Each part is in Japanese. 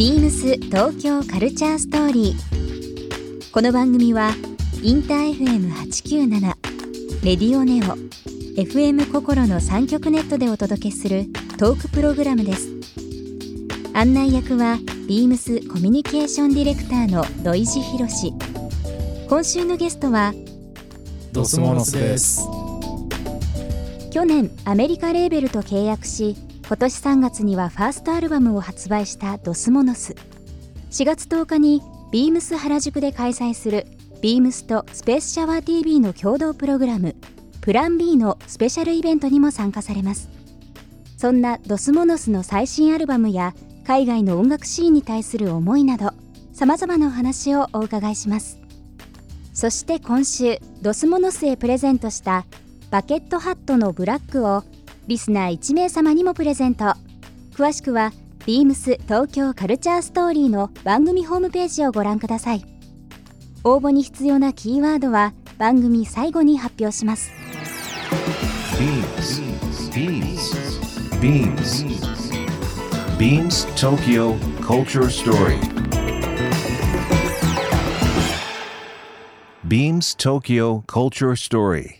ビームス東京カルチャーストーリー。この番組はインター FM897 レディオネオ FM 心の三極ネットでお届けするトークプログラムです。案内役はビームスコミュニケーションディレクターの土井博志。今週のゲストはドスモノスです。去年アメリカレーベルと契約し今年3月にはファーストアルバムを発売したドスモノス。4月10日にビームス原宿で開催するビームスとスペースシャワー TV の共同プログラムプラン B のスペシャルイベントにも参加されます。そんなドスモノスの最新アルバムや海外の音楽シーンに対する思いなどさまざまなお話をお伺いします。そして今週ドスモノスへプレゼントしたバケットハットのブラックをリスナー1名様にもプレゼント詳しくは beams 東京カルチャーストーリーの番組ホームページをご覧ください応募に必要なキーワードは番組最後に発表します Beams. Beams. Beams. Beams Tokyo Culture Story. Beams Tokyo Culture Story.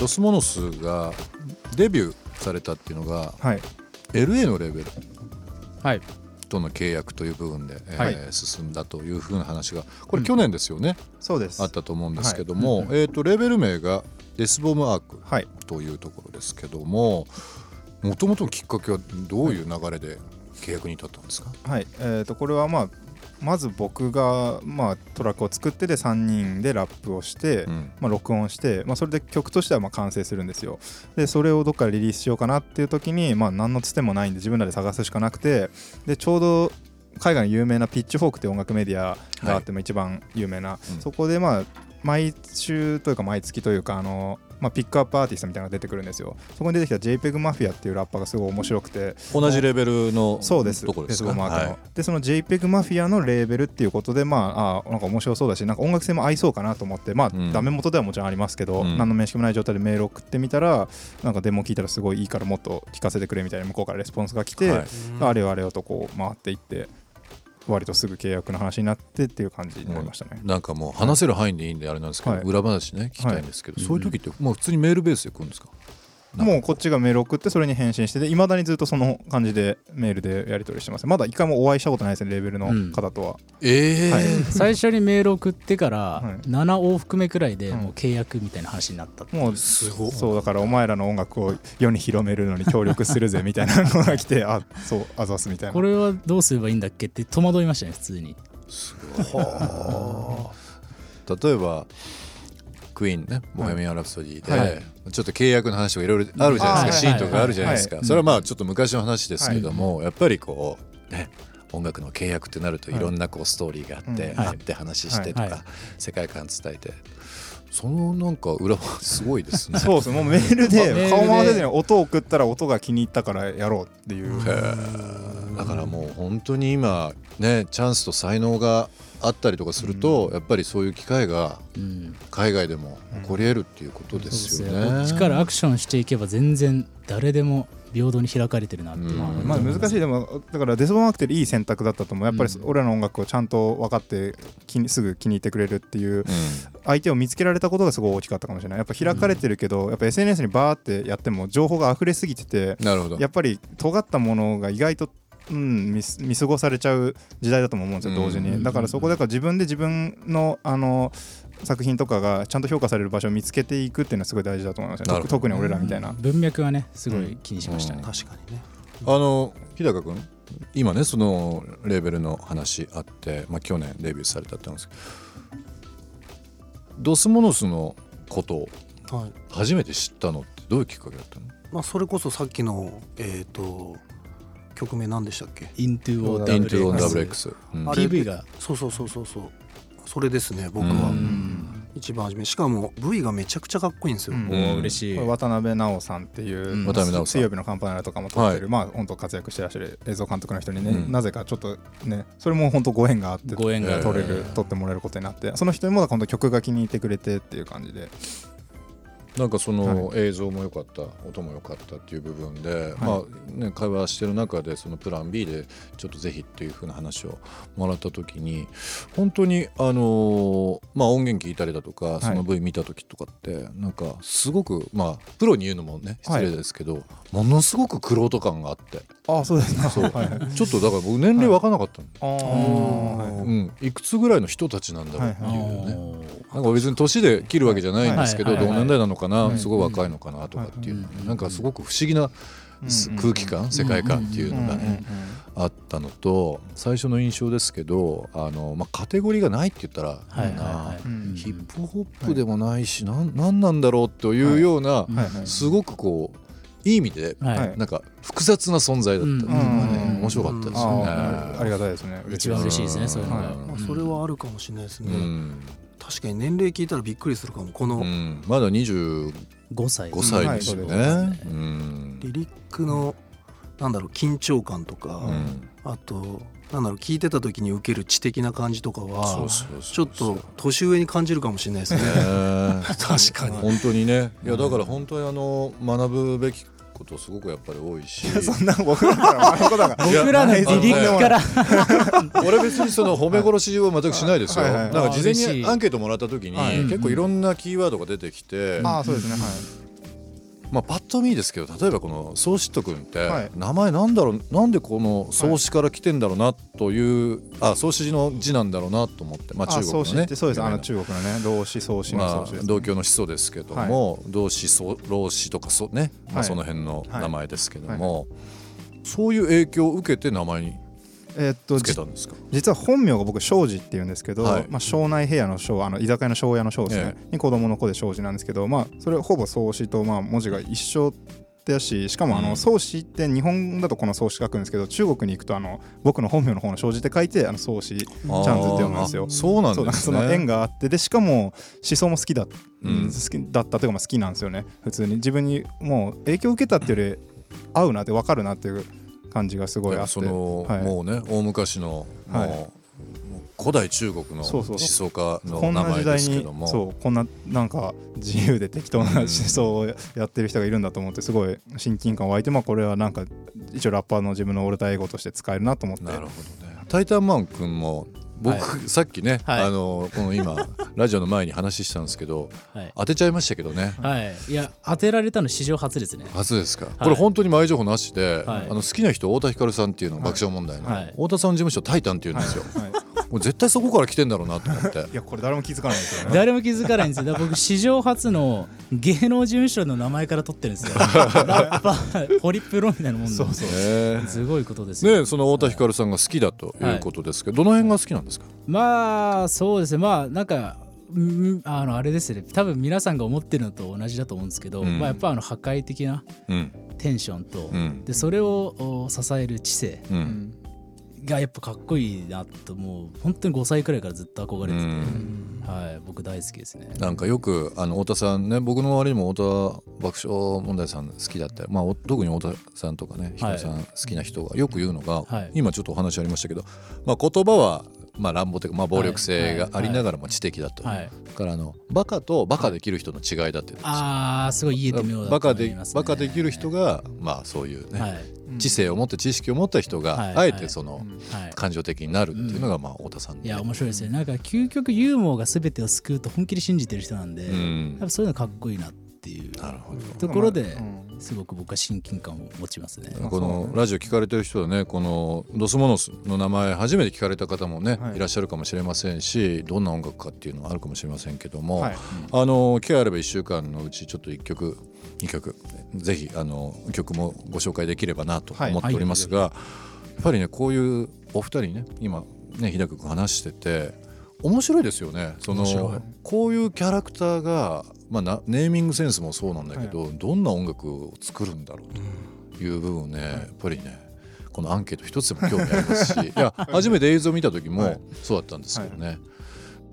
ドスモノスがデビューされたっていうのがはい、LA のレベルはい、との契約という部分で、えーはい。進んだというふうな話がこれ去年ですよね、そうです。あったと思うんですけども、えー、とレベル名がデスボムアークはい、というところですけどももともとのきっかけはどういう流れで契約に至ったんですか、はい、えっ、とこれはまあまず僕がまあトラックを作ってで3人でラップをして、うん。まあ録音して、まあそれで曲としてはまあ完成するんですよ。でそれをどっかでリリースしようかなっていう時にまあ何のつてもないんで自分らで探すしかなくて、でちょうど海外の有名なピッチフォークって音楽メディアがあって、まあ一番有名な、うん。そこでまあ毎週というか毎月というかあのまあ、ピックアップアーティストみたいなのが出てくるんですよ。そこに出てきた JPEG マフィアっていうラッパーがすごい面白くて、同じレベルのそうです、ところですか？フェスボマークの、はい。でその JPEG マフィアのレーベルっていうことで、まあ、あーなんか面白そうだし、なんか音楽性も合いそうかなと思って、まあ、うん。ダメ元ではもちろんありますけど、うん。何の面識もない状態でメールを送ってみたら、なんかデモ聞いたらすごいいいからもっと聞かせてくれみたいな向こうからレスポンスが来て、はい。あれよあれよとこう回っていって、割とすぐ契約の話になってっていう感じになりましたね。なんかもう話せる範囲でいいんであれなんですけど、はい。裏話ね聞きたいんですけど、はい。そういう時ってもう普通にメールベースで来るんですか？もうこっちがメール送ってそれに返信していまだにずっとその感じでメールでやり取りしてます。まだ一回もお会いしたことないですねレーベルの方とは、ええはい。最初にメール送ってからはい。7往復目くらいでうん。もう契約みたいな話になったってもう。すごいそうだからお前らの音楽を世に広めるのに協力するぜみたいなのが来て あそうあざすみたいな。これはどうすればいいんだっけって戸惑いましたね普通に。例えばクイーンね「ボヘミアン・ラプソディで」はい。ちょっと契約の話とかいろいろあるじゃないですか、はいシーンとかあるじゃないですか、はい。それはまあちょっと昔の話ですけども、やっぱりこうね音楽の契約ってなるといろんなこうストーリーがあって、うん。はって話してとか、世界観伝えてそのなんか裏はすごいですね。そうですもうメールメールで。で顔回せずに音を送ったら音が気に入ったからやろうっていう。だからもう本当に今ねチャンスと才能があったりとかすると、やっぱりそういう機会がうん。海外でも起こり得るっていうことですよね。こっちからアクションしていけば全然誰でも平等に開かれてるなっていう。まあ難しい。でもだからデスボマークっていい選択だったと思うやっぱりうん俺らの音楽をちゃんと分かって気にすぐ気に入ってくれるっていううん。相手を見つけられたことがすごい大きかったかもしれない。やっぱ開かれてるけど、やっぱ SNS にバーってやっても情報が溢れすぎててなるほど。やっぱり尖ったものが意外と、うん、見す見過ごされちゃう時代だとも思うんですよ同時うんに。だからそこだから自分で自分のあの作品とかがちゃんと評価される場所を見つけていくっていうのはすごい大事だと思いますね。特特に俺らみたいな、文脈はねすごい気にしましたね、うん。確かにね。あの日高君今ねそのレーベルの話あって、まあ、去年デビューされたって言うんですけどドスモノスのことをはい。初めて知ったのってどういうきっかけだったの？まあ、それこそさっきの、えー、と曲名何でしたっけ？Into or イントゥオン WX WX、うん PV がそうそうそうそうそうそれですね僕は。うん。一番初め。しかも V がめちゃくちゃかっこいいんですよ、うん。嬉しい。渡辺直さんっていう、うん。渡辺直さん。水曜日のカンパネラとかも撮ってる、はい。まあ本当活躍してらっしゃる映像監督の人にね、うん。なぜかちょっとねそれも本当ご縁があってご縁が撮れる撮ってもらえることになってその人にも今度曲が気に入ってくれてっていう感じでなんかその映像も良かった、音も良かったっていう部分で、まあね、会話してる中でそのプラン B でちょっとぜひっていう風な話をもらった時に本当にあのーまあ音源聞いたりだとかその V 見た時とかってなんかすごくまあプロに言うのもね失礼ですけど、ものすごく玄人感があって。ああそうですかそう。ちょっとだから僕年齢分からなかったの、はいうん、いくつぐらいの人たちなんだろうっていうね、なんか別に年で切るわけじゃないんですけど、同年代なのかな、はい。すごい若いのかなとかっていうなんかすごく不思議な空気感、世界観っていうのがね、あったのと最初の印象ですけどあの、まあ、カテゴリーがないって言ったらヒップホップでもないし、なんなんなんだろうというような、すごくこういい意味でなんか複雑な存在だったっていうのがね、うん面白かったですあよね。ーありがたいですね。一番嬉しいですねそれはあるかもしれないですね、うん確かに年齢聞いたらびっくりするかも。このうん。まだ25 5歳。歳ですよね。はいうん。リリックのなんだろう緊張感とか、うん。あとなんだろう聞いてた時に受ける知的な感じとかそうはそうそう。ちょっと年上に感じるかもしれないですね。ね 確かに。本当にね。いやだから本当にあの学ぶべきことすごくやっぱり多いし。そんな僕らから学ぶことが僕らのリリックから。俺別にその褒め殺しは全くしないですよ。はいはいはい。なんか事前にアンケートもらった時にはい。結構いろんなキーワードが出てきて。ああそうですね。はいまあパッと見ですけど例えばこの宗シット君ってはい。名前なんだろうなんでこの宗師から来てんだろうなというあ宗師の字なんだろうなと思ってまあ中国のね。そうです。あの中国のね老子創始のまあ創始です、同郷の始祖ですけども、同志祖老子とかそ,、ねまあ、はい。その辺の名前ですけども、そういう影響を受けて名前にえーっとつけたんですか？実は本名が僕庄司っていうんですけど、はい。まあ、庄内平野の庄あの居酒屋の庄屋の庄ですね、えに子供の子で庄司なんですけど、まあ、それほぼ創始とまあ文字が一緒だししかもあうん。の創始って日本だとこの創始書くんですけど中国に行くとあの僕の本名の方の庄司って書いてあの創始チャンズって読むんですよ。あ。そうなんね。その縁があってでしかも思想も好きだ,、うん好きだったというかまあ好きなんですよね。普通に。自分にもう影響を受けたっていうより合うなって分かるなっていう感じがすごいあって。その、はい。もうね大昔の、はい。もう古代中国の思想家のこん名前でな時代にすけども。そうこんななんか自由で適当なうん。思想をやってる人がいるんだと思ってすごい親近感湧いてまあこれはなんか一応ラッパーの自分のオルターエゴとして使えるなと思って。なるほどね。タイタンマン君も僕、はさっきね、はい。あのこの今 ラジオの前に話したんですけどはい。当てちゃいましたけどね。はい。いや当てられたの史上初ですね。初ですか、これ本当に前情報なしで、はい。あの好きな人太田光さんっていうのはい爆笑問題の、はい。太田さんの事務所タイタンっていうんですよ、はいもう絶対そこから来てんだろうなと思って。いやこれ誰も気づかないですよね。誰も気づかないんですよ。僕史上初の芸能事務所の名前から取ってるんですよ。ラッパーホリプロみたいなもんで。そうそう。ねすごいことですよ。ねその太田光さんが好きだということですけど、どの辺が好きなんですか、まあそうですね。まあなんかんあのあれですね。多分皆さんが思ってるのと同じだと思うんですけど、うん。まあ、やっぱあの破壊的なうん。テンションと、うん。でそれをお支える知性。ううんんがやっぱかっこいいなともう。本当に5歳くらいからずっと憧れてて、うん。はい、僕大好きですね。なんかよくあの太田さんね僕の周りにも太田爆笑問題さん好きだったり、まあ、お特に太田さんとかねはい。光さん好きな人がよく言うのが、はい。今ちょっとお話ありましたけど、まあ、言葉はまあ乱暴というか、まあ、暴力性がありながらも知的だと、はい、だからあのバカとバカできる人の違いだってあーすごい言えてみようだバカでバカできる人がまあそういうね、はい。知性を持って知識を持った人が、はい。あえてその、はい。感情的になるっていうのがまあ太田さんで、いや面白いですよね。なんか究極ユーモアが全てを救うと本気で信じてる人なんで、うん。やっぱそういうのかっこいいなっていうなるほど。ところでうん。すごく僕は親近感を持ちますね。このラジオ聞かれてる人はねこのドスモノスの名前初めて聞かれた方もね、はい。い、らっしゃるかもしれませんしどんな音楽かっていうのはあるかもしれませんけども、はい。あの機会あれば1週間のうちちょっと1曲2曲ぜひあの曲もご紹介できればなと思っておりますが、やっぱりねこういうお二人ね今ね日高君話してて面白いですよね。そのこういうキャラクターが、まあ、なネーミングセンスもそうなんだけど、どんな音楽を作るんだろうという部分ねやっぱりねこのアンケート一つでも興味ありますし いや初めて映像を見た時もはい。そうだったんですけどね。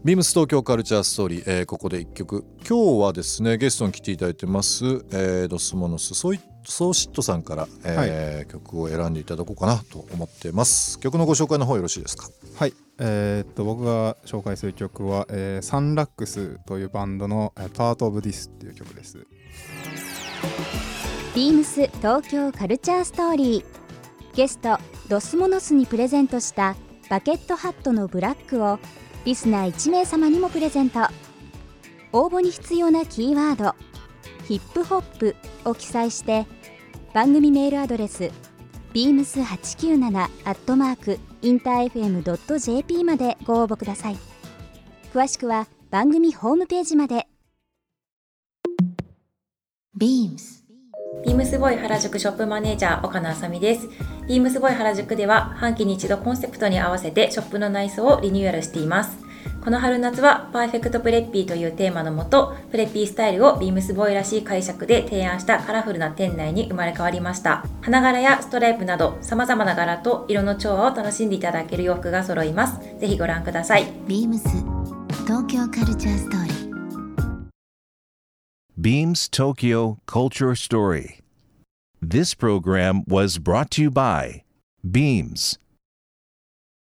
ビームス東京カルチャーストーリー、えーここで一曲。今日はですねゲストに来ていただいてます、えードスモノスソイソーシットさんから、えー曲を選んでいただこうかなと思ってます。曲のご紹介の方よろしいですか？はい、えーっと僕が紹介する曲は、えーサンラックスというバンドの「Part of This」っていう曲です。ビームス東京カルチャーストーリーゲストドスモノスにプレゼントしたバケットハットのブラックをリスナー1名様にもプレゼント応募に必要なキーワードヒップホップを記載して番組メールアドレス beams897 アットマークインター FM.jp までご応募ください詳しくは番組ホームページまで BEAMS ビームスボーイ原宿ショップマネージャー岡野あさみです。ビームスボーイ原宿では半期に一度コンセプトに合わせてショップの内装をリニューアルしています。この春夏はパーフェクトプレッピーというテーマのもと、プレッピースタイルをビームスボーイらしい解釈で提案したカラフルな店内に生まれ変わりました。花柄やストライプなど様々な柄と色の調和を楽しんでいただける洋服が揃います。ぜひご覧ください。BEAMS 東京カルチャーストーリー Beams Tokyo Culture Story. This program was brought to you by Beams.